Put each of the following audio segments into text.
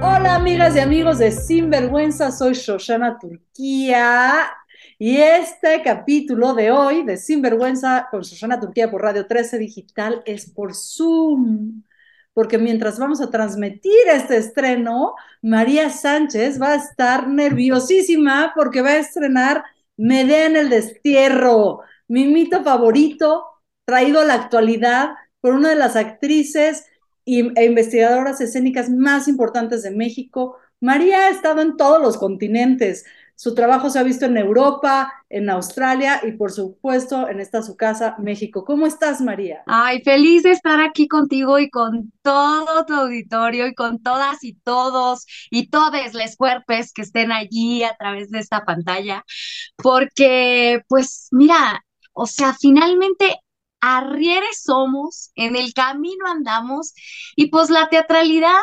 Hola amigas y amigos de Sinvergüenza, soy Shoshana Turquía y este capítulo de hoy de Sinvergüenza con Shoshana Turquía por Radio 13 Digital es por Zoom, porque mientras vamos a transmitir este estreno, María Sánchez va a estar nerviosísima porque va a estrenar Medea en el destierro, mi mito favorito traído a la actualidad por una de las actrices e investigadoras escénicas más importantes de México. María ha estado en todos los continentes. Su trabajo se ha visto en Europa, en Australia y por supuesto en esta su casa, México. ¿Cómo estás, María? Ay, feliz de estar aquí contigo y con todo tu auditorio y con todas y todos y todos los cuerpos que estén allí a través de esta pantalla, porque pues mira, o sea, finalmente arrieres somos, en el camino andamos y pues la teatralidad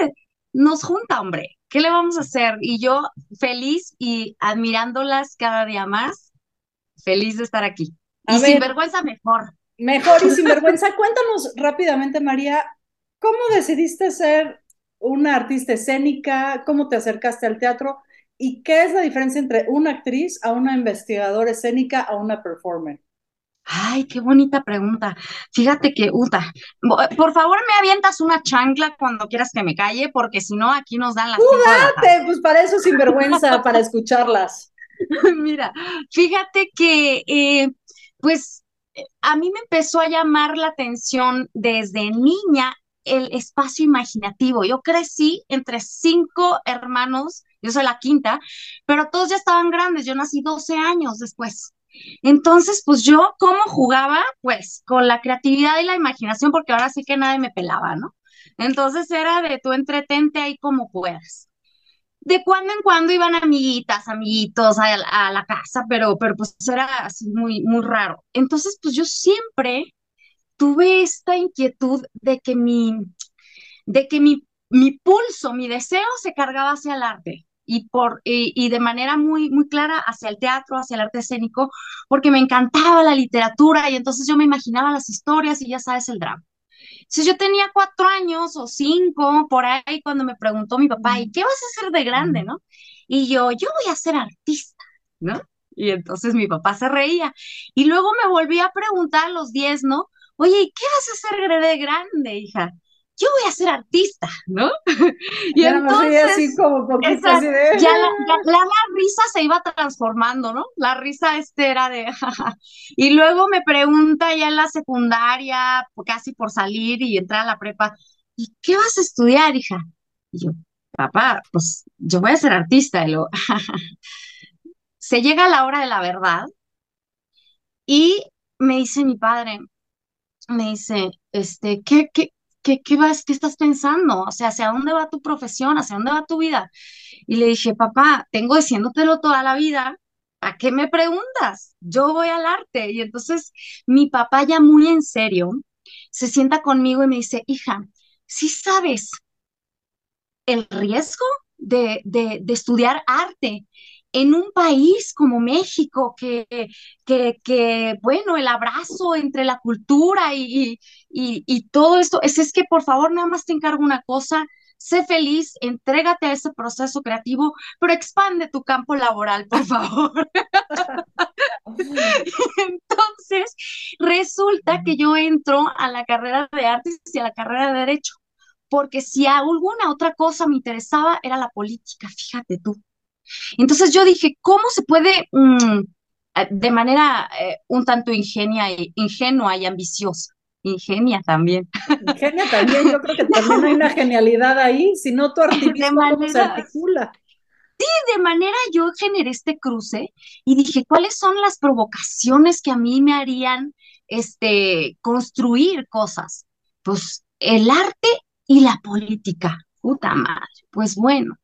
eh, nos junta, hombre. ¿Qué le vamos a hacer? Y yo feliz y admirándolas cada día más, feliz de estar aquí. y sin vergüenza mejor. Mejor y sin vergüenza. Cuéntanos rápidamente, María, ¿cómo decidiste ser una artista escénica? ¿Cómo te acercaste al teatro? ¿Y qué es la diferencia entre una actriz a una investigadora escénica a una performer? Ay, qué bonita pregunta. Fíjate que, Uta, por favor me avientas una chancla cuando quieras que me calle, porque si no, aquí nos dan las. ¡Tú Pues para eso sinvergüenza, para escucharlas. Mira, fíjate que, eh, pues, a mí me empezó a llamar la atención desde niña el espacio imaginativo. Yo crecí entre cinco hermanos, yo soy la quinta, pero todos ya estaban grandes. Yo nací 12 años después. Entonces, pues yo, ¿cómo jugaba? Pues con la creatividad y la imaginación, porque ahora sí que nadie me pelaba, ¿no? Entonces era de tú entretente ahí como puedas. De cuando en cuando iban amiguitas, amiguitos a, la casa, pero, pero pues era así muy, muy raro. Entonces, pues yo siempre tuve esta inquietud de que mi, de que mi, mi pulso, mi deseo se cargaba hacia el arte y, por, y, de manera muy, muy clara hacia el teatro, hacia el arte escénico, porque me encantaba la literatura y entonces yo me imaginaba las historias y ya sabes el drama. Si yo tenía cuatro años o cinco, por ahí, cuando me preguntó mi papá, ¿y qué vas a hacer de grande, no? Y yo, yo voy a ser artista, ¿no? Y entonces mi papá se reía. Y luego me volví a preguntar a los diez, ¿no? Oye, ¿y qué vas a hacer de grande, hija? Yo voy a ser artista, ¿no? y entonces, así como esa, ya, la, risa se iba transformando, ¿no? La risa este era de, y luego me pregunta ya en la secundaria, casi por salir y entrar a la prepa, ¿y qué vas a estudiar, hija? Y yo, papá, pues yo voy a ser artista, y luego, se llega la hora de la verdad y me dice mi padre, me dice, este, ¿qué, qué, ¿qué, qué, vas, ¿qué estás pensando? O sea, ¿hacia dónde va tu profesión? ¿Hacia dónde va tu vida? Y le dije, papá, tengo diciéndotelo toda la vida, ¿a qué me preguntas? Yo voy al arte. Y entonces mi papá ya muy en serio se sienta conmigo y me dice, hija, ¿sí sabes el riesgo de, de, de estudiar arte? En un país como México, que, que, que, bueno, el abrazo entre la cultura y, y, todo esto, es, es que por favor nada más te encargo una cosa, sé feliz, entrégate a ese proceso creativo, pero expande tu campo laboral, por favor. Entonces, resulta que yo entro a la carrera de artes y a la carrera de derecho, porque si alguna otra cosa me interesaba era la política, fíjate tú. Entonces yo dije, ¿cómo se puede mm, de manera eh, un tanto ingenia, ingenua y ambiciosa? Ingenia también. Ingenia también, yo creo que también hay una genialidad ahí, si no tu ¿cómo se articula. Sí, de manera yo generé este cruce y dije, ¿cuáles son las provocaciones que a mí me harían este, construir cosas? Pues el arte y la política. Puta madre. Pues bueno,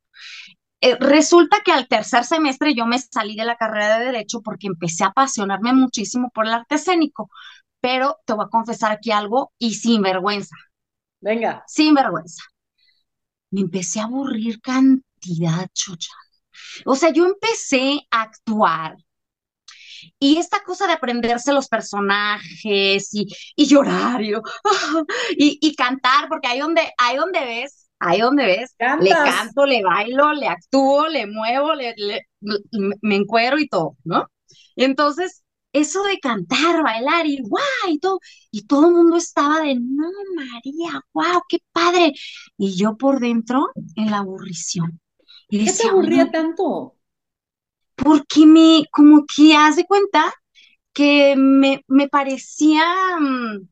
eh, resulta que al tercer semestre yo me salí de la carrera de Derecho porque empecé a apasionarme muchísimo por el arte escénico, pero te voy a confesar aquí algo y sin vergüenza. Venga. Sin vergüenza. Me empecé a aburrir cantidad, chucha. O sea, yo empecé a actuar y esta cosa de aprenderse los personajes y, y llorar y, y, cantar, porque ahí donde, ahí donde ves ahí donde ves, le canto, le bailo, le actúo, le muevo, le, me encuero y todo, ¿no? Y entonces, eso de cantar, bailar y guau, y todo, y todo el mundo estaba de, no, María, guau, qué padre. Y yo por dentro, en la aburrición. Y ¿Qué te aburría tanto? Porque me, como que, haz de cuenta que me, me parecía mm,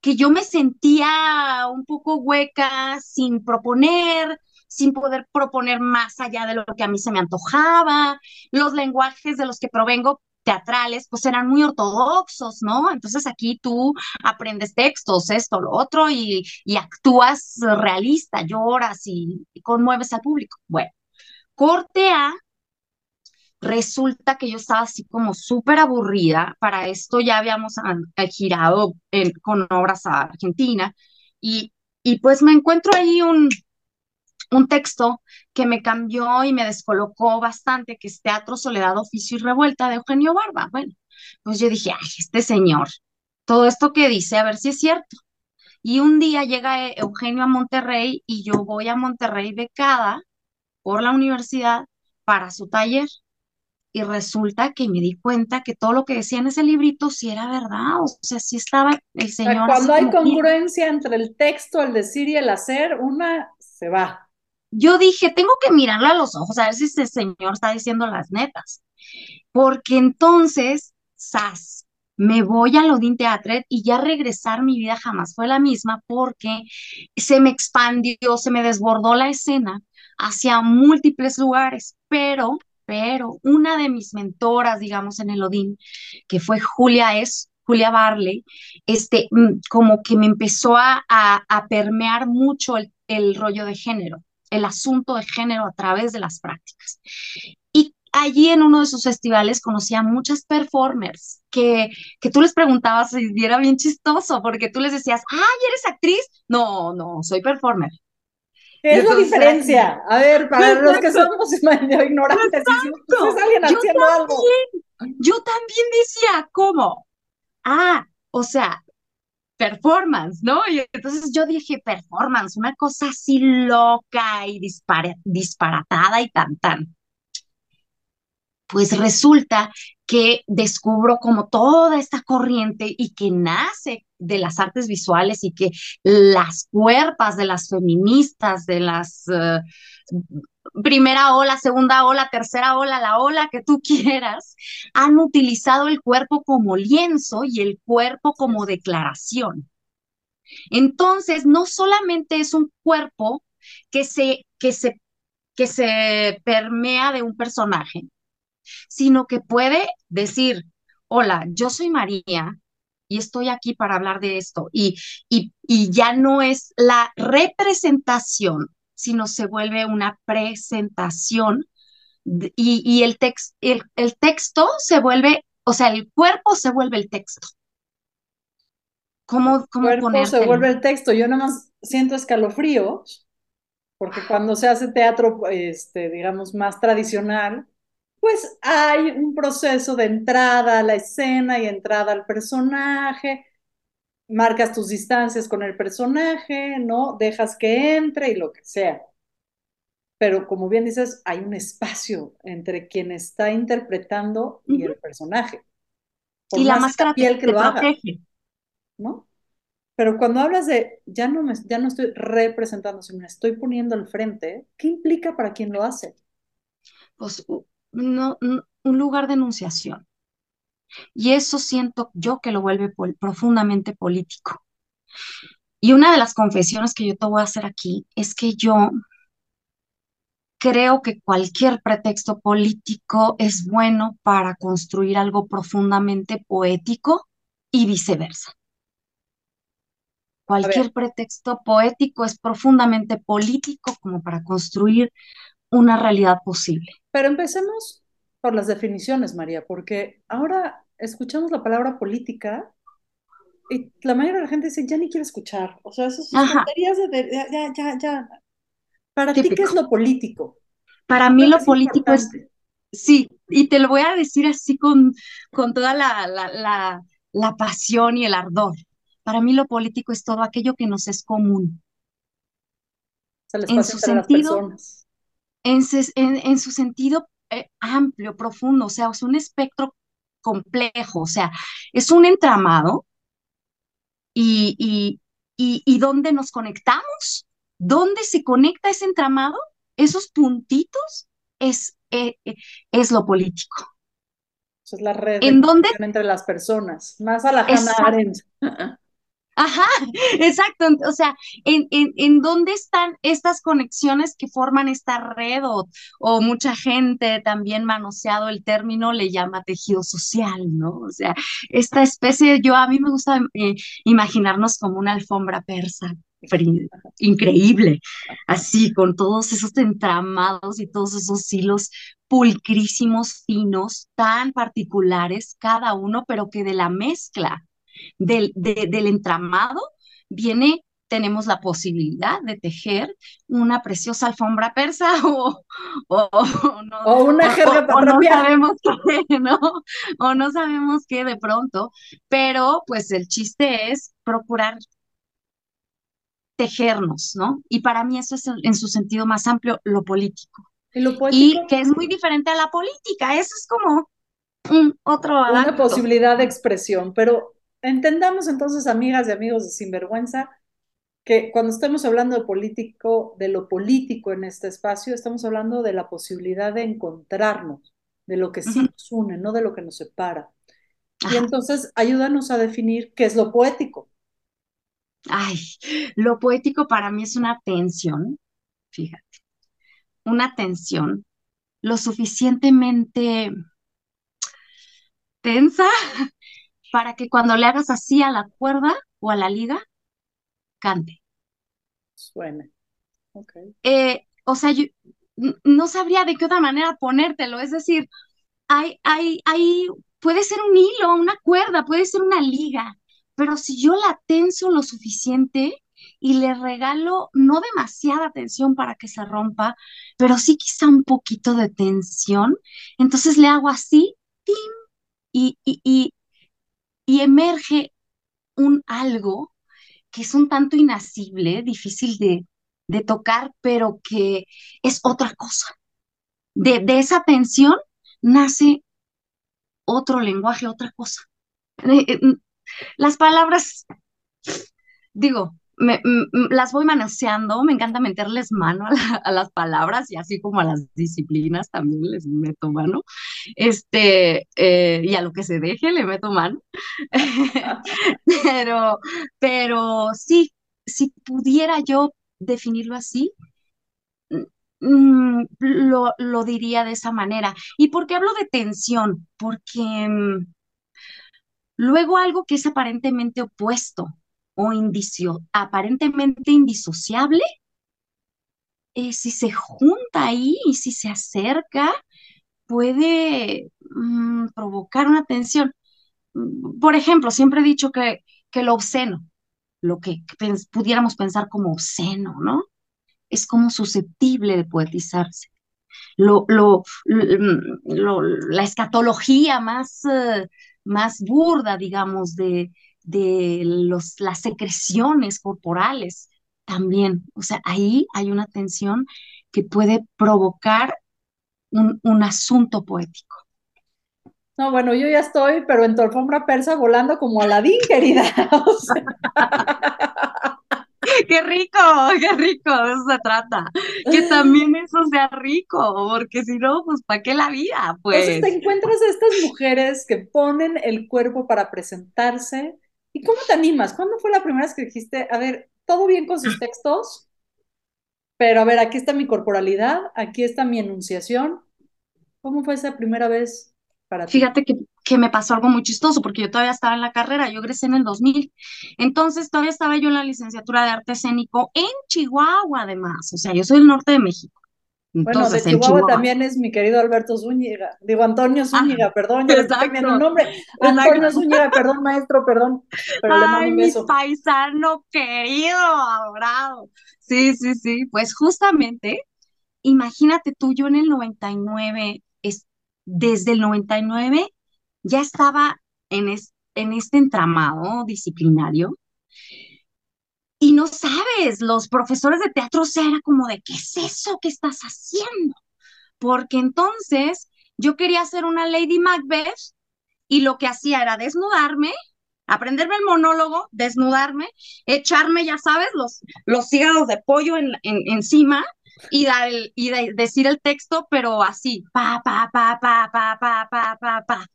que yo me sentía un poco hueca, sin proponer, sin poder proponer más allá de lo que a mí se me antojaba. Los lenguajes de los que provengo teatrales, pues eran muy ortodoxos, ¿no? Entonces aquí tú aprendes textos, esto, lo otro, y, actúas realista, lloras y, y conmueves al público. Bueno, corte A Resulta que yo estaba así como súper aburrida. Para esto ya habíamos girado con obras a Argentina y, y pues me encuentro ahí un, un texto que me cambió y me descolocó bastante, que es Teatro, Soledad, Oficio y Revuelta de Eugenio Barba. Bueno, pues yo dije, ay, este señor, todo esto que dice, a ver si es cierto. Y un día llega Eugenio a Monterrey y yo voy a Monterrey becada por la universidad para su taller y resulta que me di cuenta que todo lo que decía en ese librito sí era verdad, o sea, sí estaba el señor. cuando hay congruencia entre el texto, el decir y el hacer, una se va. Yo dije, tengo que mirarle a los ojos a ver si ese señor está diciendo las netas, porque entonces, sas, me voy al Odin Teatret y ya regresar mi vida jamás fue la misma porque se me expandió, se me desbordó la escena hacia múltiples lugares, pero pero una de mis mentoras, digamos, en el Odín, que fue Julia es Julia Barley, este, mm, como que me empezó a, a, permear mucho el, el, rollo de género, el asunto de género a través de las prácticas. Y allí en uno de sus festivales conocí a muchas performers que, que tú les preguntabas y era bien chistoso, porque tú les decías, ay, ¿eres actriz? No, no, soy performer. ¿Qué es la diferencia? A ver, para los que somos ignorantes, pues alguien haciendo algo. Yo también decía, ¿cómo? Ah, o sea, performance, ¿no? Y entonces yo dije, performance, una cosa así loca y disparatada y tan tan. Pues resulta que descubro como toda esta corriente y que nace de las artes visuales y que las cuerpas de las feministas, de las eh, primera ola, segunda ola, tercera ola, la ola que tú quieras, han utilizado el cuerpo como lienzo y el cuerpo como declaración. Entonces, no solamente es un cuerpo que se, que se, que se permea de un personaje, sino que puede decir, hola, yo soy María, y estoy aquí para hablar de esto. Y, y, ya no es la representación, sino se vuelve una presentación y, el, el, el texto se vuelve, o sea, el cuerpo se vuelve el texto. ¿Cómo, cómo el cuerpo se vuelve el texto. Yo nada más siento escalofríos, porque cuando se hace teatro, este, digamos, más tradicional, pues hay un proceso de entrada a la escena y entrada al personaje, marcas tus distancias con el personaje, ¿no? Dejas que entre y lo que sea. Pero como bien dices, hay un espacio entre quien está interpretando y el personaje. y la máscara piel que lo ¿no? Pero cuando hablas de ya no me, ya no estoy representando, sino me estoy poniendo al frente, ¿qué implica para quien lo hace? Pues no, un lugar de enunciación. Y eso siento yo que lo vuelve profundamente político. Y una de las confesiones que yo te voy a hacer aquí es que yo creo que cualquier pretexto político es bueno para construir algo profundamente poético y viceversa. Cualquier pretexto poético es profundamente político como para construir una realidad posible. Pero empecemos por las definiciones, María, porque ahora escuchamos la palabra política y la mayoría de la gente dice, ya ni quiero escuchar. O sea, esas tonterías de, ya, ya, ya. Para ti, ¿qué es lo político? Para mí lo político es, sí, y te lo voy a decir así con, con toda la, la, la, la pasión y el ardor. Para mí lo político es todo aquello que nos es común en su sentido, en, en, su sentido eh, amplio, profundo, o sea, es un espectro complejo, o sea, es un entramado y, y, y, y dónde nos conectamos, dónde se conecta ese entramado, esos puntitos, es, eh, eh, es lo político. es la red ¿En dónde? entre las personas, más a la Hannah Arendt. Ajá, exacto. O sea, ¿en, en, en dónde están estas conexiones que forman esta red? O, mucha gente también manoseado el término le llama tejido social, ¿no? O sea, esta especie, yo a mí me gusta eh, imaginarnos como una alfombra persa increíble, así, con todos esos entramados y todos esos hilos pulcrísimos, finos, tan particulares cada uno, pero que de la mezcla del, del entramado viene tenemos la posibilidad de tejer una preciosa alfombra persa o, o, una jerga o, no sabemos qué, ¿no? O no sabemos qué de pronto, pero pues el chiste es procurar tejernos, ¿no? Y para mí eso es en su sentido más amplio lo político. Y, que es muy diferente a la política, eso es como un otro... Una posibilidad de expresión, pero entendamos entonces, amigas y amigos de Sinvergüenza, que cuando estamos hablando de político, de lo político en este espacio, estamos hablando de la posibilidad de encontrarnos, de lo que sí nos une, no de lo que nos separa. Y entonces ayúdanos a definir qué es lo poético. Ay, lo poético para mí es una tensión, fíjate, una tensión lo suficientemente tensa para que cuando le hagas así a la cuerda o a la liga, cante. Suene. Okay. Eh, o sea, yo no sabría de qué otra manera ponértelo. Es decir, hay, hay, hay, puede ser un hilo, una cuerda, puede ser una liga, pero si yo la tenso lo suficiente y le regalo no demasiada tensión para que se rompa, pero sí quizá un poquito de tensión, entonces le hago así, ¡tim! Y, y, y, y emerge un algo que es un tanto inasible, difícil de, de tocar, pero que es otra cosa. De, de, esa tensión nace otro lenguaje, otra cosa. Eh, eh, las palabras, digo, las voy manoseando, me encanta meterles mano a, las palabras y así como a las disciplinas también les meto mano, este, eh, y a lo que se deje le meto mano, pero, pero sí, si pudiera yo definirlo así, mm, lo, lo diría de esa manera. ¿Y por qué hablo de tensión? Porque mm, luego algo que es aparentemente opuesto, o indicio, aparentemente indisociable, eh, si se junta ahí y si se acerca, puede mm, provocar una tensión. Mm, por ejemplo, siempre he dicho que, que lo obsceno, lo que pudiéramos pensar como obsceno, ¿no? Es como susceptible de poetizarse. Lo, lo, la escatología más, eh, más burda, digamos, de, de los, las secreciones corporales también. O sea, ahí hay una tensión que puede provocar un, un asunto poético. No, bueno, yo ya estoy, pero en tu alfombra persa volando como Aladín, querida. qué rico, qué rico, de eso se trata. Que también eso sea rico, porque si no, pues ¿para qué la vida? Pues. Entonces te encuentras a estas mujeres que ponen el cuerpo para presentarse, ¿Y cómo te animas? ¿Cuándo fue la primera vez que dijiste, a ver, todo bien con sus textos, pero a ver, aquí está mi corporalidad, aquí está mi enunciación? ¿Cómo fue esa primera vez para ti? Fíjate que, que me pasó algo muy chistoso, porque yo todavía estaba en la carrera, yo egresé en el 2000, entonces todavía estaba yo en la licenciatura de arte escénico en Chihuahua, además, o sea, yo soy del norte de México bueno, de Chihuahua, también es mi querido Alberto Zúñiga, digo Antonio ah, Zúñiga, perdón, yo le estoy cambiando nombre. Antonio Zúñiga, perdón, maestro, perdón. Pero Ay, mi paisano querido, adorado. Sí, sí, sí, pues justamente, imagínate tú, yo en el 99, es, desde el 99 ya estaba en, en este entramado disciplinario y no sabes, los profesores de teatro, o sea, era como de, ¿qué es eso que estás haciendo? Porque entonces yo quería hacer una Lady Macbeth y lo que hacía era desnudarme, aprenderme el monólogo, desnudarme, echarme, ya sabes, los, los hígados de pollo en, encima y, dar y decir el texto, pero así, pa, pa, pa, pa, pa, pa, pa, pa, pa.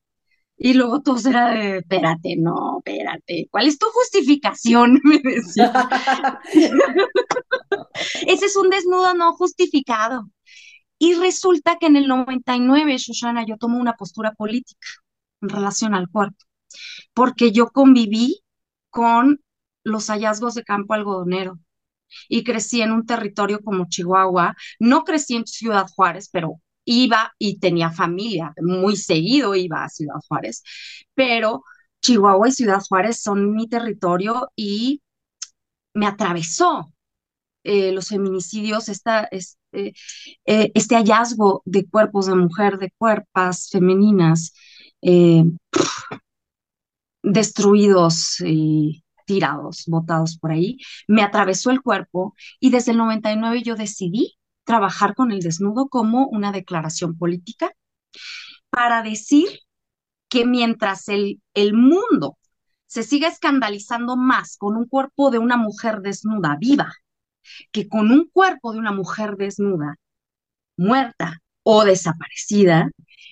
Y luego todos era de, espérate, no, espérate, ¿cuál es tu justificación? Me decía. Ese es un desnudo no justificado. Y resulta que en el 99, Shoshana, yo tomo una postura política en relación al cuerpo, porque yo conviví con los hallazgos de campo algodonero y crecí en un territorio como Chihuahua. No crecí en Ciudad Juárez, pero iba y tenía familia, muy seguido iba a Ciudad Juárez, pero Chihuahua y Ciudad Juárez son mi territorio y me atravesó eh, los feminicidios, esta, este, este, hallazgo de cuerpos de mujer, de cuerpas femeninas destruidos y tirados, botados por ahí, me atravesó el cuerpo y desde el 99 yo decidí trabajar con el desnudo como una declaración política para decir que mientras el, el mundo se siga escandalizando más con un cuerpo de una mujer desnuda viva que con un cuerpo de una mujer desnuda, muerta o desaparecida,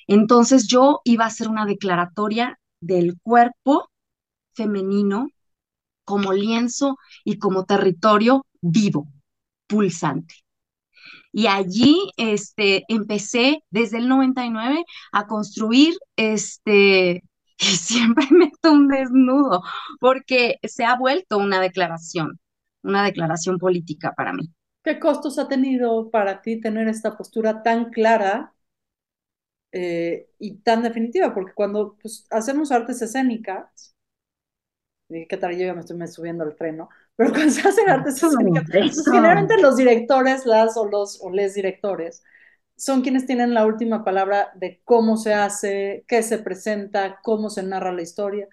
entonces yo iba a hacer una declaratoria del cuerpo femenino como lienzo y como territorio vivo, pulsante. Y allí este, empecé desde el 99 a construir este, y siempre meto un desnudo, porque se ha vuelto una declaración, una declaración política para mí. ¿Qué costos ha tenido para ti tener esta postura tan clara eh, y tan definitiva? Porque cuando pues, hacemos artes escénicas, ¿qué tal? Yo ya me estoy subiendo al tren. Pero cuando se hacen artes escénicas, pues, generalmente los directores, las o los o les directores, son quienes tienen la última palabra de cómo se hace, qué se presenta, cómo se narra la historia.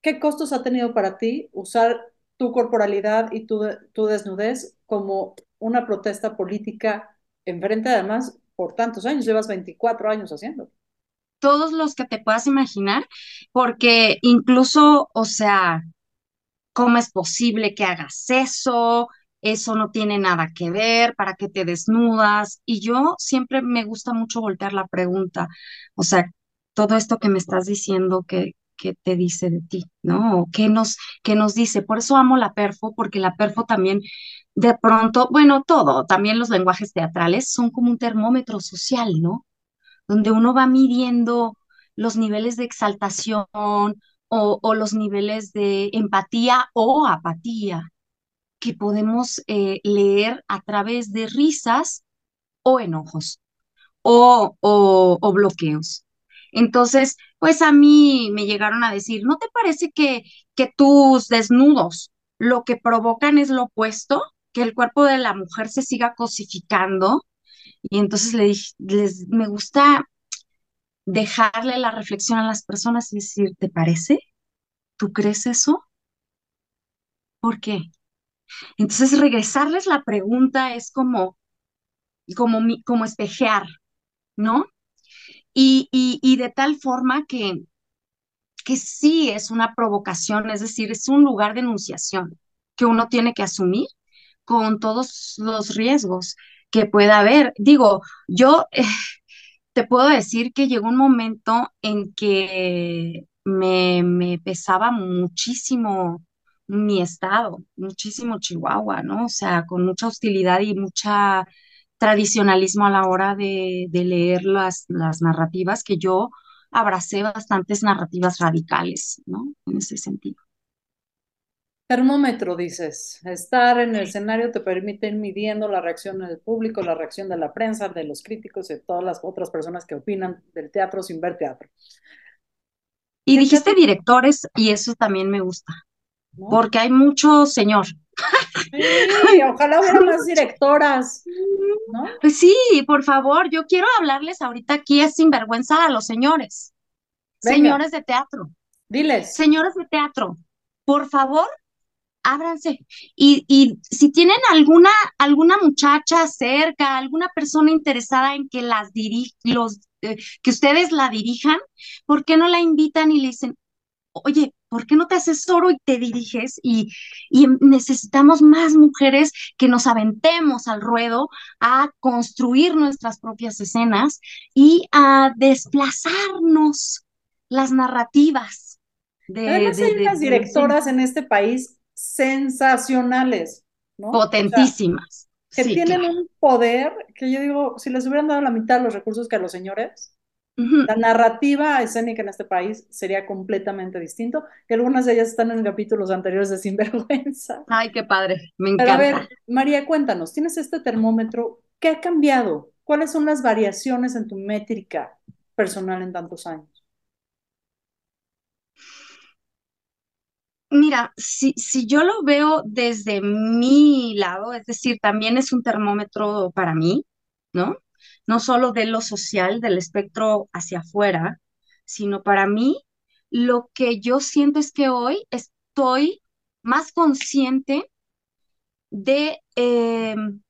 ¿Qué costos ha tenido para ti usar tu corporalidad y tu, tu desnudez como una protesta política enfrente además por tantos años? Llevas 24 años haciendo todos los que te puedas imaginar, porque incluso, o sea, ¿cómo es posible que hagas eso? Eso no tiene nada que ver, ¿para qué te desnudas? Y yo siempre me gusta mucho voltear la pregunta, o sea, todo esto que me estás diciendo, que, que te dice de ti, ¿no? ¿Qué nos, qué nos dice? Por eso amo la perfo, porque la perfo también de pronto, bueno, todo, también los lenguajes teatrales son como un termómetro social, ¿no? donde uno va midiendo los niveles de exaltación o, los niveles de empatía o apatía que podemos eh, leer a través de risas o enojos o, o, bloqueos. Entonces, pues a mí me llegaron a decir, ¿no te parece que, que tus desnudos lo que provocan es lo opuesto? Que el cuerpo de la mujer se siga cosificando y entonces le dije, les, me gusta dejarle la reflexión a las personas y decir, ¿te parece? ¿Tú crees eso? ¿Por qué? Entonces regresarles la pregunta es como, como, como espejear, ¿no? Y, y, y de tal forma que, que sí es una provocación, es decir, es un lugar de enunciación que uno tiene que asumir con todos los riesgos que pueda haber. Digo, yo eh, te puedo decir que llegó un momento en que me, me pesaba muchísimo mi estado, muchísimo Chihuahua, ¿no? O sea, con mucha hostilidad y mucha tradicionalismo a la hora de, de leer las, las narrativas, que yo abracé bastantes narrativas radicales, ¿no? En ese sentido. Termómetro, dices. Estar en el escenario te permite ir midiendo la reacción del público, la reacción de la prensa, de los críticos y de todas las otras personas que opinan del teatro sin ver teatro. Y dijiste directores, y eso también me gusta, porque hay mucho señor. Sí, ojalá hubiera más directoras. ¿no? Pues sí, por favor, yo quiero hablarles ahorita aquí es sinvergüenza a los señores. Señores de teatro. Diles. Señores de teatro, por favor, ábranse. Y, y, si tienen alguna, alguna muchacha cerca, alguna persona interesada en que las los, eh, que ustedes la dirijan, ¿por qué no la invitan y le dicen, oye, ¿por qué no te asesoro y te diriges? Y, y necesitamos más mujeres que nos aventemos al ruedo a construir nuestras propias escenas y a desplazarnos las narrativas. De, Además hay unas directoras en este país sensacionales, ¿no? Potentísimas. que tienen un poder que yo digo, si les hubieran dado la mitad de los recursos que a los señores, la narrativa escénica en este país sería completamente distinto, que algunas de ellas están en capítulos anteriores de Sinvergüenza. Ay, qué padre, me encanta. a ver, María, cuéntanos, tienes este termómetro, ¿qué ha cambiado? ¿Cuáles son las variaciones en tu métrica personal en tantos años? Mira, si, si yo lo veo desde mi lado, es decir, también es un termómetro para mí, ¿no? no solo de lo social, del espectro hacia afuera, sino para mí lo que yo siento es que hoy estoy más consciente de, em,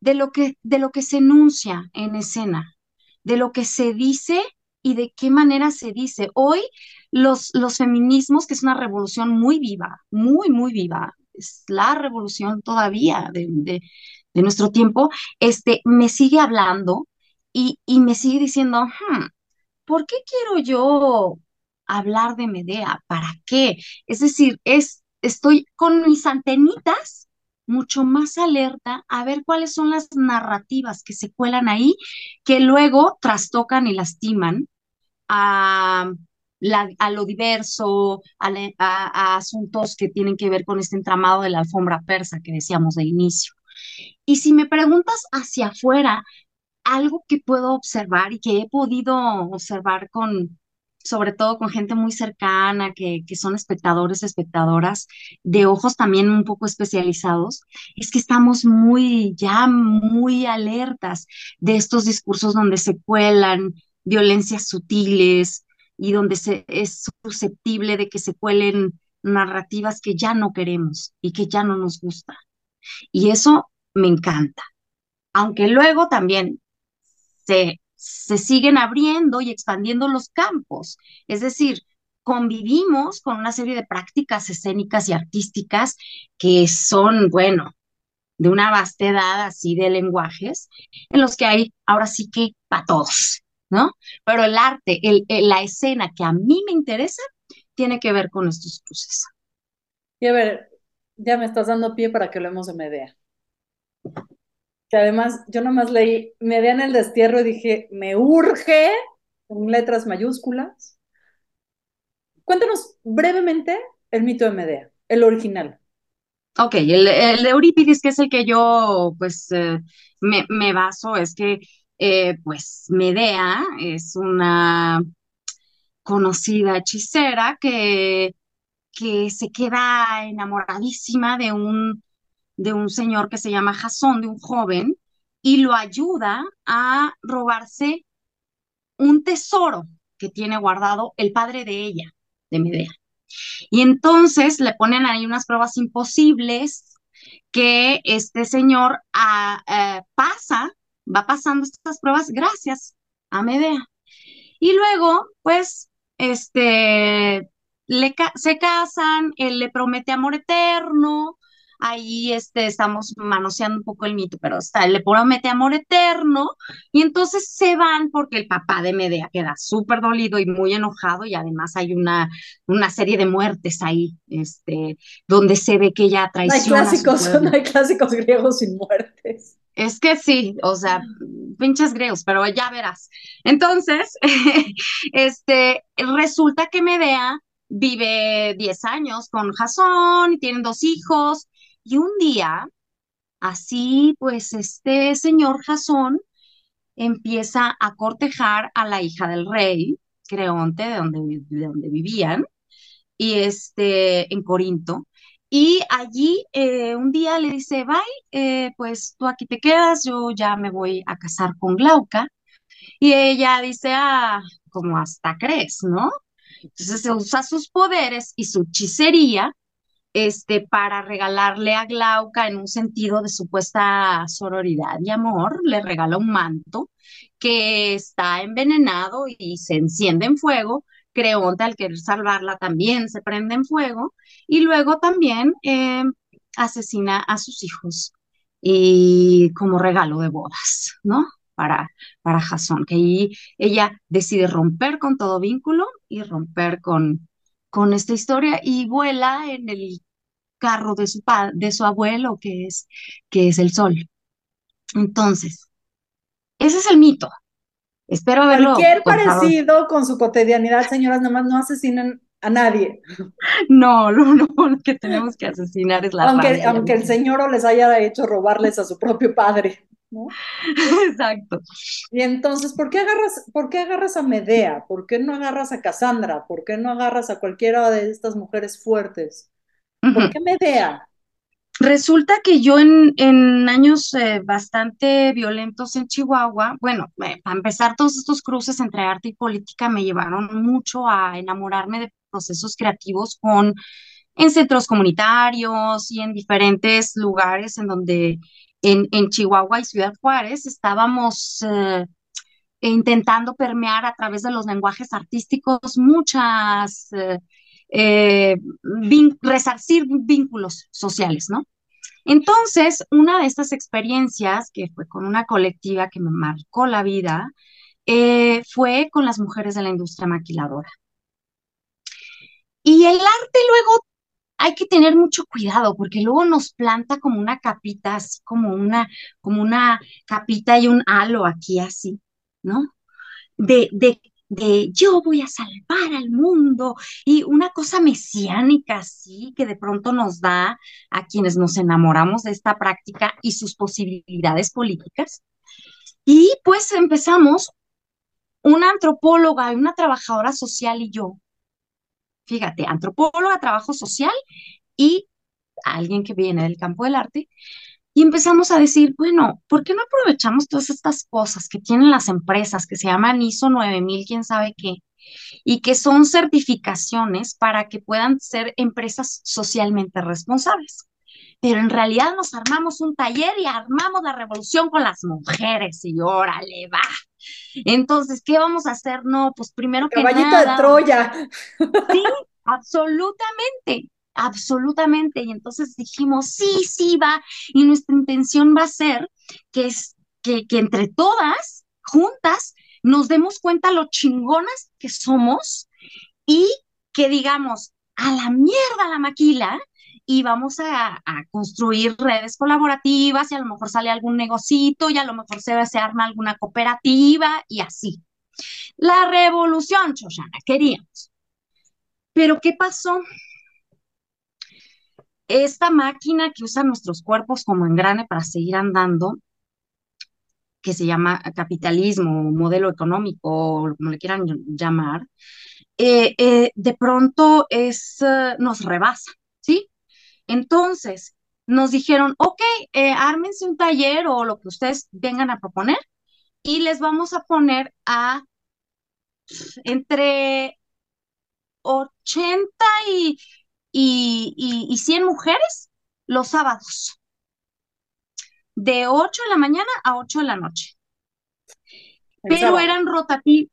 de, lo que, de lo que se enuncia en escena, de lo que se dice y de qué manera se dice. Hoy los, los feminismos, que es una revolución muy viva, muy, muy viva, es la revolución todavía de, de nuestro tiempo, este, me sigue hablando y, y me sigue diciendo, hmm, ¿por qué quiero yo hablar de Medea? ¿Para qué? Es decir, es, estoy con mis antenitas mucho más alerta a ver cuáles son las narrativas que se cuelan ahí, que luego trastocan y lastiman a, lo diverso, a, a, asuntos que tienen que ver con este entramado de la alfombra persa que decíamos de inicio. Y si me preguntas hacia afuera, algo que puedo observar y que he podido observar con, sobre todo con gente muy cercana, que, que, son espectadores, espectadoras, de ojos también un poco especializados, es que estamos muy, ya muy alertas de estos discursos donde se cuelan violencias sutiles y donde se, es susceptible de que se cuelen narrativas que ya no queremos y que ya no nos gusta. Y eso me encanta. Aunque luego también se, se siguen abriendo y expandiendo los campos. Es decir, convivimos con una serie de prácticas escénicas y artísticas que son, bueno, de una vastedad así de lenguajes, en los que hay ahora sí que para todos, ¿no? Pero el arte, el, la escena que a mí me interesa, tiene que ver con estos cruces. Y a ver, ya me estás dando pie para que hablemos de Medea que además yo nomás leí Medea en el destierro y dije, me urge, con letras mayúsculas. Cuéntanos brevemente el mito de Medea, el original. Ok, el, de Eurípides, que es el que yo pues eh, me, me, baso, es que eh, pues Medea es una conocida hechicera que, que se queda enamoradísima de un de un señor que se llama Jasón, de un joven, y lo ayuda a robarse un tesoro que tiene guardado el padre de ella, de Medea. Y entonces le ponen ahí unas pruebas imposibles que este señor ah, eh, pasa, va pasando estas pruebas gracias a Medea. Y luego, pues, este, le, se casan, él le promete amor eterno, ahí este, estamos manoseando un poco el mito, pero está, le promete amor eterno y entonces se van porque el papá de Medea queda súper dolido y muy enojado y además hay una, una serie de muertes ahí, este, donde se ve que ella traiciona. No hay clásicos, no hay clásicos griegos sin muertes. Es que sí, o sea, pinches griegos, pero ya verás. Entonces, este, resulta que Medea vive 10 años con Jasón y tienen dos hijos y un día, así pues este señor Jasón empieza a cortejar a la hija del rey, Creonte, de donde, de donde vivían, y este, en Corinto. Y allí eh, un día le dice, bye, eh, pues tú aquí te quedas, yo ya me voy a casar con Glauca. Y ella dice, ah, como hasta crees, ¿no? Entonces se usa sus poderes y su hechicería este, para regalarle a Glauca en un sentido de supuesta sororidad y amor, le regala un manto que está envenenado y se enciende en fuego. Creonte al querer salvarla también se prende en fuego y luego también eh, asesina a sus hijos y como regalo de bodas, ¿no? Para, para Jason, que ahí ella decide romper con todo vínculo y romper con, con esta historia y vuela en el carro de su, de su abuelo, que es, que es el sol. Entonces, ese es el mito. Espero haberlo. Cualquier parecido con su cotidianidad, señoras, nomás no asesinen a nadie. No, no, no, lo que tenemos que asesinar es la Aunque, aunque el señor les haya hecho robarles a su propio padre. ¿no? Exacto. Y entonces, ¿por qué, agarras, ¿por qué agarras a Medea? ¿Por qué no agarras a Cassandra? ¿Por qué no agarras a cualquiera de estas mujeres fuertes? ¿Por qué Medea? Resulta que yo en, en años eh, bastante violentos en Chihuahua, bueno, eh, para empezar, todos estos cruces entre arte y política me llevaron mucho a enamorarme de procesos creativos con en centros comunitarios y en diferentes lugares en donde en, en Chihuahua y Ciudad Juárez estábamos eh, intentando permear a través de los lenguajes artísticos muchas eh, resarcir vínculos sociales, ¿no? Entonces, una de estas experiencias, que fue con una colectiva que me marcó la vida, eh, fue con las mujeres de la industria maquiladora. Y el arte luego hay que tener mucho cuidado porque luego nos planta como una capita, así como una, como una capita y un halo aquí así, ¿no? De, de de yo voy a salvar al mundo y una cosa mesiánica así que de pronto nos da a quienes nos enamoramos de esta práctica y sus posibilidades políticas. Y pues empezamos una antropóloga y una trabajadora social y yo, fíjate, antropóloga, trabajo social y alguien que viene del campo del arte, y empezamos a decir, bueno, ¿por qué no aprovechamos todas estas cosas que tienen las empresas, que se llaman ISO 9000, quién sabe qué, y que son certificaciones para que puedan ser empresas socialmente responsables? Pero en realidad nos armamos un taller y armamos la revolución con las mujeres y órale, va. Entonces, ¿qué vamos a hacer? No, pues primero que nada. Caballito de Troya. Sí, absolutamente absolutamente. Y entonces dijimos, sí, sí, va. Y nuestra intención va a ser que, es, que, que entre todas, juntas, nos demos cuenta lo chingonas que somos y que digamos, a la mierda la maquila y vamos a, construir redes colaborativas y a lo mejor sale algún negocito y a lo mejor se, se arma alguna cooperativa y así. La revolución, Choshana, queríamos. Pero ¿qué pasó? Esta máquina que usa nuestros cuerpos como engrane para seguir andando, que se llama capitalismo, modelo económico, como le quieran llamar, eh, eh, de pronto es, eh, nos rebasa, ¿sí? Entonces, nos dijeron, ok, ármense un taller o lo que ustedes vengan a proponer y les vamos a poner a entre 80 y y, y, 100 mujeres los sábados, de 8 de la mañana a 8 de la noche. Pero eran,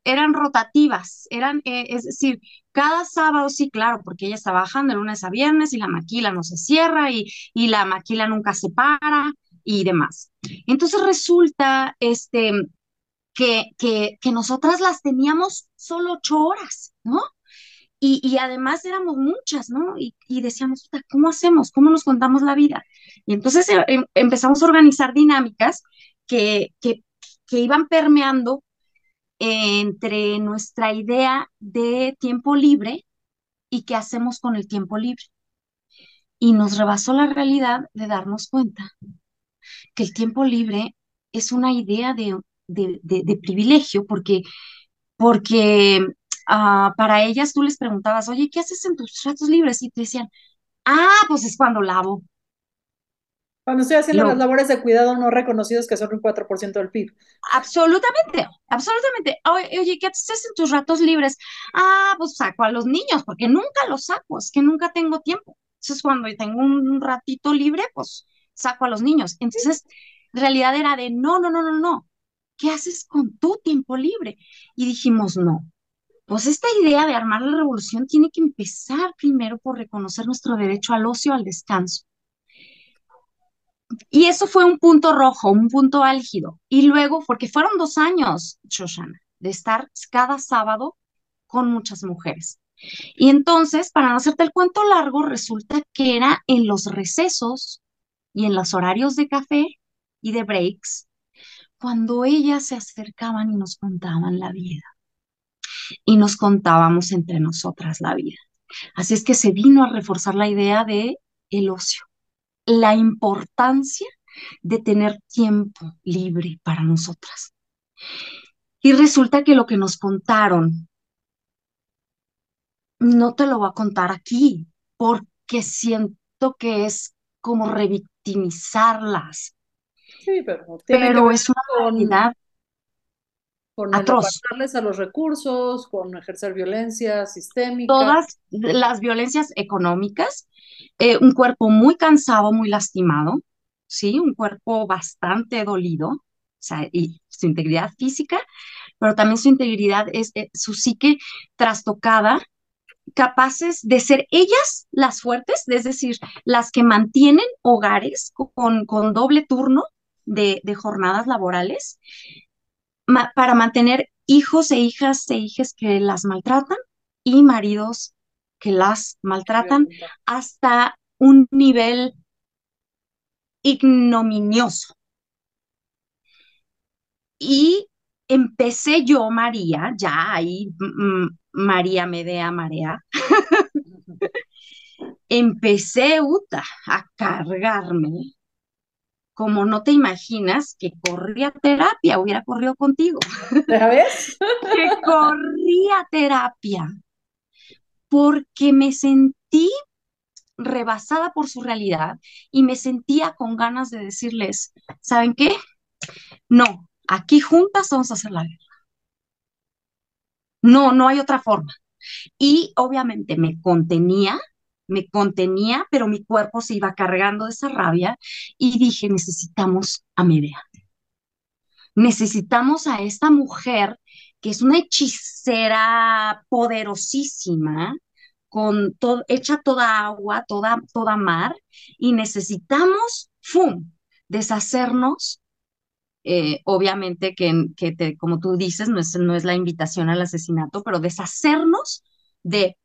eran rotativas, eran, eh, es decir, cada sábado, sí, claro, porque ella está bajando de lunes a viernes y la maquila no se cierra y, y la maquila nunca se para y demás. Entonces resulta este, que, que, que nosotras las teníamos solo ocho horas, ¿no? Y, además éramos muchas, ¿no? Y, decíamos, ¿cómo hacemos? ¿Cómo nos contamos la vida? Y entonces eh, em, empezamos a organizar dinámicas que, que, que iban permeando entre nuestra idea de tiempo libre y qué hacemos con el tiempo libre. Y nos rebasó la realidad de darnos cuenta que el tiempo libre es una idea de, de, de privilegio porque, porque Ah, para ellas tú les preguntabas, oye, ¿qué haces en tus ratos libres? Y te decían, ah, pues es cuando lavo. Cuando estoy haciendo las labores de cuidado no reconocidos que son un 4% del PIB. Absolutamente, absolutamente. Oye, ¿qué haces en tus ratos libres? Ah, pues saco a los niños, porque nunca los saco, es que nunca tengo tiempo. Entonces, cuando tengo un ratito libre, pues saco a los niños. Entonces, realidad era de, no, no, no, no, no. ¿Qué haces con tu tiempo libre? Y dijimos, no. Pues esta idea de armar la revolución tiene que empezar primero por reconocer nuestro derecho al ocio, al descanso. Y eso fue un punto rojo, un punto álgido. Y luego, porque fueron dos años, Shoshana, de estar cada sábado con muchas mujeres. Y entonces, para no hacerte el cuento largo, resulta que era en los recesos y en los horarios de café y de breaks, cuando ellas se acercaban y nos contaban la vida. Y nos contábamos entre nosotras la vida. Así es que se vino a reforzar la idea de el ocio la importancia de tener tiempo libre para nosotras. Y resulta que lo que nos contaron, no te lo voy a contar aquí, porque siento que es como revictimizarlas. Sí, pero, pero es una realidad con atroz. a los recursos, con ejercer violencia sistémica. Todas las violencias económicas, eh, un cuerpo muy cansado, muy lastimado, ¿sí? Un cuerpo bastante dolido, o sea, y su integridad física, pero también su integridad, es eh, su psique trastocada, capaces de ser ellas las fuertes, es decir, las que mantienen hogares con, con doble turno de, de jornadas laborales, para mantener hijos e hijas e hijas que las maltratan y maridos que las maltratan hasta un nivel ignominioso. Y empecé yo, María, ya ahí, mm, mm, María Medea Marea, empecé, Uta, a cargarme como no te imaginas que corría terapia, hubiera corrido contigo. ¿Sabes? que corría terapia, porque me sentí rebasada por su realidad y me sentía con ganas de decirles, ¿saben qué? No, aquí juntas vamos a hacer la guerra. No, no hay otra forma. Y obviamente me contenía me contenía, pero mi cuerpo se iba cargando de esa rabia y dije, necesitamos a Medea. Necesitamos a esta mujer que es una hechicera poderosísima, con todo, hecha toda agua, toda, toda mar, y necesitamos, ¡fum!, deshacernos. Eh, obviamente que, que como tú dices, no es, no es la invitación al asesinato, pero deshacernos de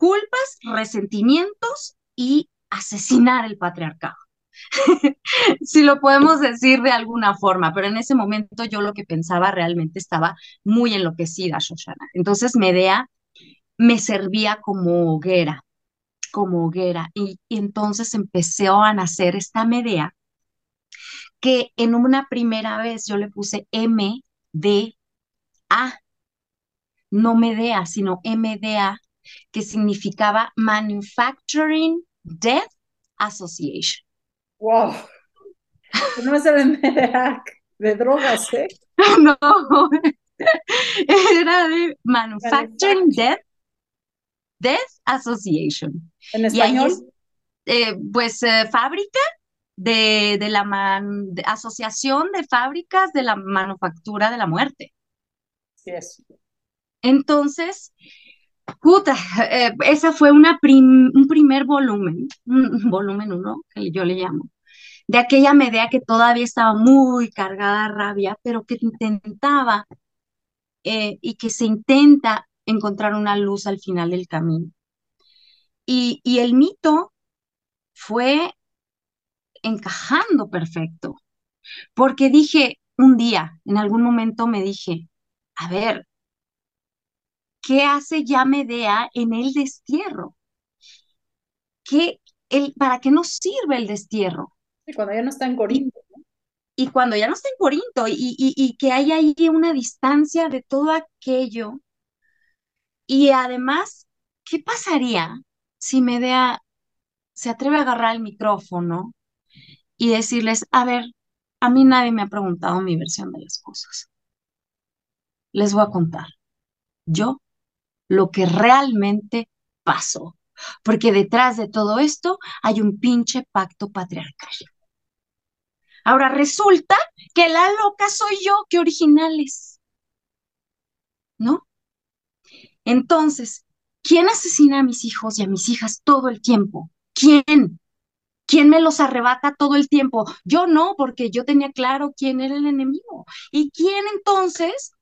culpas, resentimientos y asesinar el patriarcado. si lo podemos decir de alguna forma, pero en ese momento yo lo que pensaba realmente estaba muy enloquecida, Shoshana. Entonces Medea me servía como hoguera, como hoguera, y, entonces empezó a nacer esta Medea que en una primera vez yo le puse M, D, A, no Medea, sino MDA, que significaba Manufacturing Death Association. ¡Wow! No es el de drogas, ¿eh? No, era de Manufacturing Death, Death Association. ¿En español? Eh, pues eh, fábrica de, de la Asociación de Fábricas de la Manufactura de la Muerte. Sí, es. Entonces, Puta, eh, esa fue un primer volumen, un volumen uno, que yo le llamo, de aquella Medea que todavía estaba muy cargada de rabia, pero que intentaba eh, y que se intenta encontrar una luz al final del camino. Y el mito fue encajando perfecto, porque dije un día, en algún momento me dije, a ver, ¿Qué hace ya Medea en el destierro? ¿Qué, el, ¿Para qué nos sirve el destierro? Y cuando ya no está en Corinto. Y, cuando ya no está en Corinto y, y, que hay ahí una distancia de todo aquello. Y además, ¿qué pasaría si Medea se atreve a agarrar el micrófono y decirles, a ver, a mí nadie me ha preguntado mi versión de las cosas. Les voy a contar. Yo lo que realmente pasó. porque detrás de todo esto hay un pinche pacto patriarcal. Ahora resulta que la loca soy yo, que originales. ¿No? Entonces, ¿quién asesina a mis hijos y a mis hijas todo el tiempo? ¿Quién? ¿Quién me los arrebata todo el tiempo? Yo no, porque yo tenía claro quién era el enemigo. ¿Y quién entonces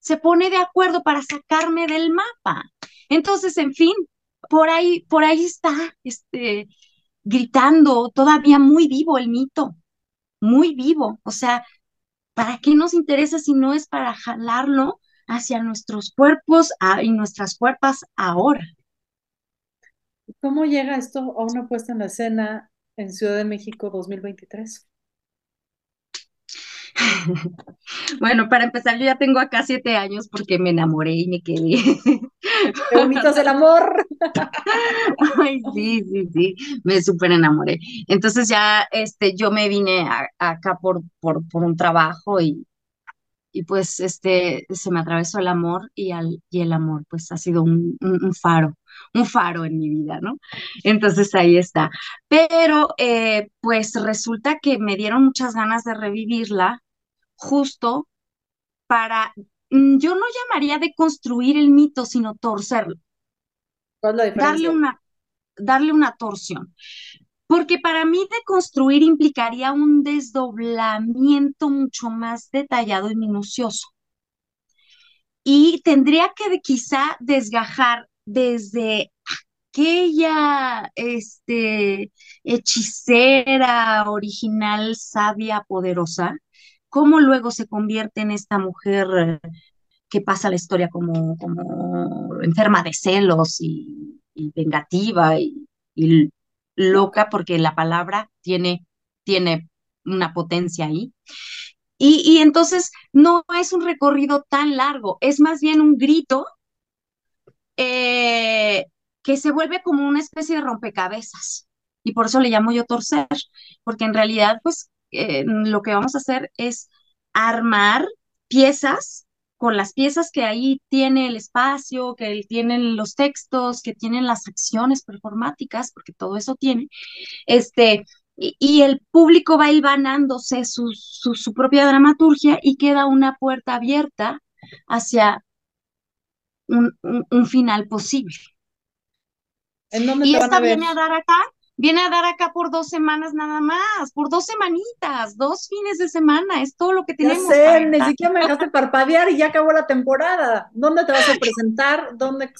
se pone de acuerdo para sacarme del mapa? Entonces, en fin, por ahí, por ahí está, este, gritando, todavía muy vivo el mito, muy vivo. O sea, ¿para qué nos interesa si no es para jalarlo hacia nuestros cuerpos y nuestras cuerpas ahora? ¿Cómo llega esto a una puesta en la escena en Ciudad de México 2023? Bueno, para empezar, yo ya tengo acá siete años porque me enamoré y me quedé. ¡Qué bonito es el amor! Ay, sí, sí, sí, me súper enamoré. Entonces ya, este, yo me vine acá por, por, por un trabajo y, y pues, este, se me atravesó el amor y, al, y el amor, pues, ha sido un, un, faro, un faro en mi vida, ¿no? Entonces ahí está. Pero, eh, pues, resulta que me dieron muchas ganas de revivirla justo para, mm, yo no llamaría de construir el mito, sino torcerlo. Darle una, darle una torsión. Porque para mí deconstruir implicaría un desdoblamiento mucho más detallado y minucioso. Y tendría que quizá desgajar desde aquella este, hechicera original, sabia, poderosa, cómo luego se convierte en esta mujer eh, que pasa la historia como, como enferma de celos y, vengativa y, loca, porque la palabra tiene, tiene una potencia ahí. Y, entonces no es un recorrido tan largo, es más bien un grito eh, que se vuelve como una especie de rompecabezas. Y por eso le llamo yo torcer, porque en realidad, pues eh, lo que vamos a hacer es armar piezas con las piezas que ahí tiene el espacio, que tienen los textos, que tienen las acciones performáticas, porque todo eso tiene, este, y, el público va hilvanándose su, su, propia dramaturgia y queda una puerta abierta hacia un, un, final posible. ¿En dónde y esta viene a dar acá viene a dar acá por dos semanas nada más, por dos semanitas, dos fines de semana, es todo lo que tenemos. Ya sé, ni siquiera me dejaste parpadear y ya acabó la temporada. ¿Dónde te vas a presentar? ¿Dónde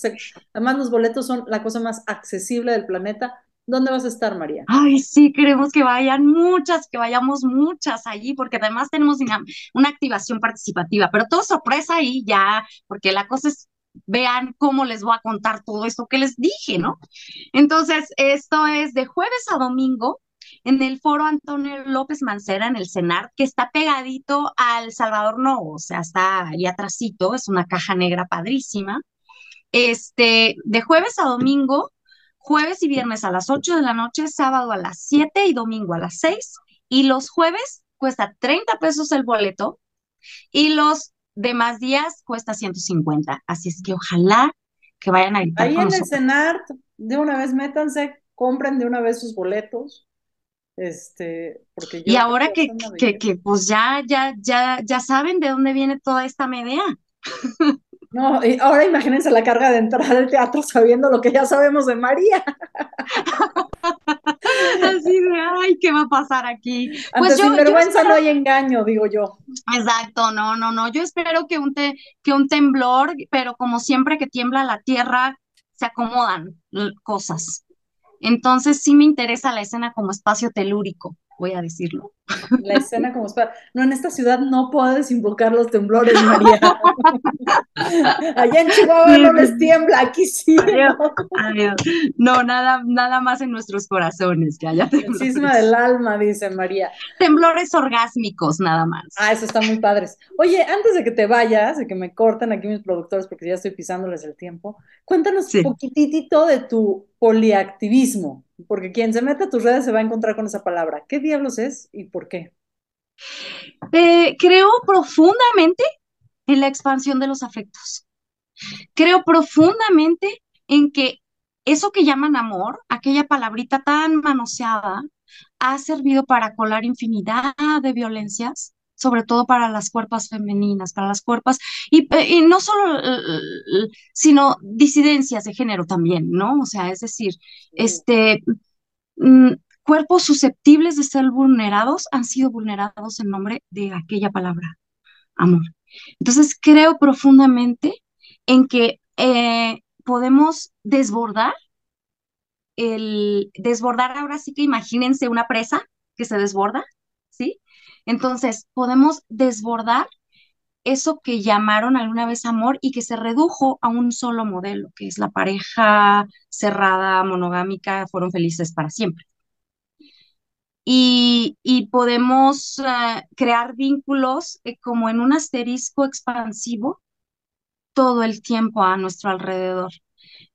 Además, los boletos son la cosa más accesible del planeta. ¿Dónde vas a estar, María? Ay, sí, queremos que vayan muchas, que vayamos muchas allí, porque además tenemos una, una activación participativa, pero todo sorpresa ahí ya, porque la cosa es vean cómo les voy a contar todo esto que les dije, ¿no? Entonces, esto es de jueves a domingo en el foro Antonio López Mancera en el CENAR, que está pegadito al Salvador Novo, o sea, está ahí atrásito, es una caja negra padrísima. Este, de jueves a domingo, jueves y viernes a las 8 de la noche, sábado a las 7 y domingo a las 6. Y los jueves cuesta 30 pesos el boleto y los de más días cuesta 150. Así es que ojalá que vayan a Ahí en el CENART, de una vez métanse, compren de una vez sus boletos. Este, porque y ahora que, que, que, pues ya, ya, ya, ya saben de dónde viene toda esta medea. No, y ahora imagínense la carga de entrar al teatro sabiendo lo que ya sabemos de María. Así de, ay, ¿qué va a pasar aquí? pues sin vergüenza no hay engaño, digo yo. Exacto, no, no, no. Yo espero que un, te, que un temblor, pero como siempre que tiembla la tierra, se acomodan cosas. Entonces sí me interesa la escena como espacio telúrico voy a decirlo. La escena como para... No, en esta ciudad no puedes invocar los temblores, María. Allá en Chihuahua no les tiembla, aquí sí. Adiós, No, nada, nada más en nuestros corazones que haya El cisma del alma, dice María. Temblores orgásmicos, nada más. Ah, eso está muy padres. Oye, antes de que te vayas, de que me corten aquí mis productores porque ya estoy pisándoles el tiempo, cuéntanos un poquitito de tu poliactivismo porque quien se mete a tus redes se va a encontrar con esa palabra. ¿Qué diablos es y por qué? Eh, creo profundamente en la expansión de los afectos. Creo profundamente en que eso que llaman amor, aquella palabrita tan manoseada, ha servido para colar infinidad de violencias, sobre todo para las cuerpas femeninas, para las cuerpas, y, no solo, sino disidencias de género también, ¿no? O sea, es decir, este, mm, cuerpos susceptibles de ser vulnerados han sido vulnerados en nombre de aquella palabra, amor. Entonces, creo profundamente en que eh, podemos desbordar el desbordar ahora sí que imagínense una presa que se desborda, ¿sí? Entonces, podemos desbordar eso que llamaron alguna vez amor y que se redujo a un solo modelo, que es la pareja cerrada, monogámica, fueron felices para siempre. Y, podemos eh, crear vínculos eh, como en un asterisco expansivo todo el tiempo a nuestro alrededor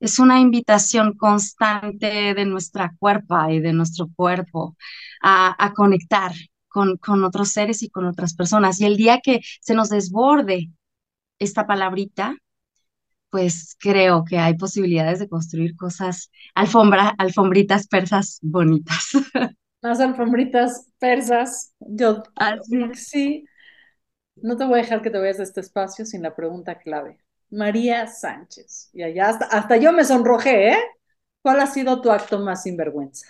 es una invitación constante de nuestra cuerpa y de nuestro cuerpo a, conectar con, con, otros seres y con otras personas. Y el día que se nos desborde esta palabrita, pues creo que hay posibilidades de construir cosas, alfombra, alfombritas persas bonitas. Más alfombritas persas. Yo sí. No te voy a dejar que te vayas de este espacio sin la pregunta clave. María Sánchez. Y allá hasta, hasta yo me sonrojé, ¿eh? ¿Cuál ha sido tu acto más sinvergüenza?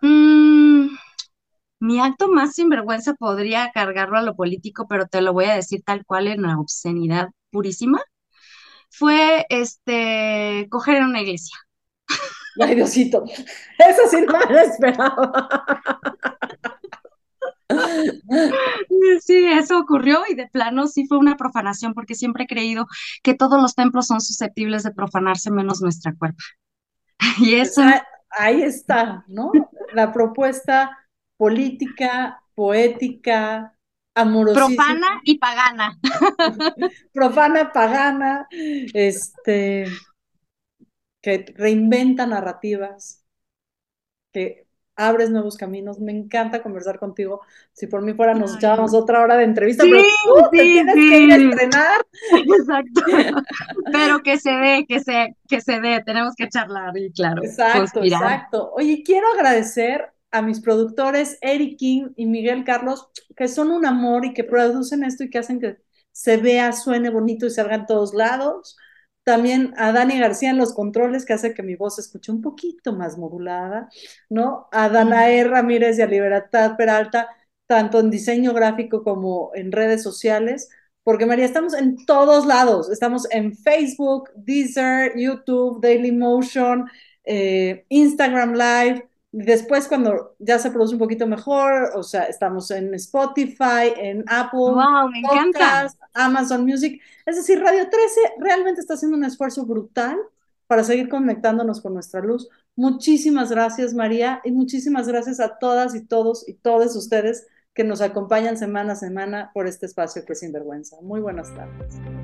Mm, mi acto más sinvergüenza podría cargarlo a lo político, pero te lo voy a decir tal cual en la obscenidad purísima. Fue este coger en una iglesia. Ay, Diosito, eso sí no me lo esperaba. Sí, eso ocurrió y de plano sí fue una profanación porque siempre he creído que todos los templos son susceptibles de profanarse menos nuestra cuerpo. Y eso... ahí está, ¿no? La propuesta política, poética, amorosa. Profana y pagana. Profana, pagana, este, que reinventa narrativas, que abres nuevos caminos. Me encanta conversar contigo. Si por mí fuera, nos echábamos otra hora de entrevista, pero tú te tienes que ir a estrenar. Exacto. pero que se dé, que se, que se dé, tenemos que charlar y claro. Exacto, exacto. Oye, quiero agradecer a mis productores Eric King y Miguel Carlos, que son un amor y que producen esto y que hacen que se vea, suene bonito y salga en todos lados. También a Dani García en los controles, que hace que mi voz se escuche un poquito más modulada, ¿no? A Danae Ramírez y a Libertad Peralta, tanto en diseño gráfico como en redes sociales, porque María, estamos en todos lados, estamos en Facebook, Deezer, YouTube, Dailymotion, eh, Instagram Live, Después, cuando ya se produce un poquito mejor, o sea, estamos en Spotify, en Apple, wow, me Podcast, Amazon Music. Es decir, Radio 13 realmente está haciendo un esfuerzo brutal para seguir conectándonos con nuestra luz. Muchísimas gracias, María, y muchísimas gracias a todas y todos y todos ustedes que nos acompañan semana a semana por este espacio que es Sinvergüenza. Muy buenas tardes.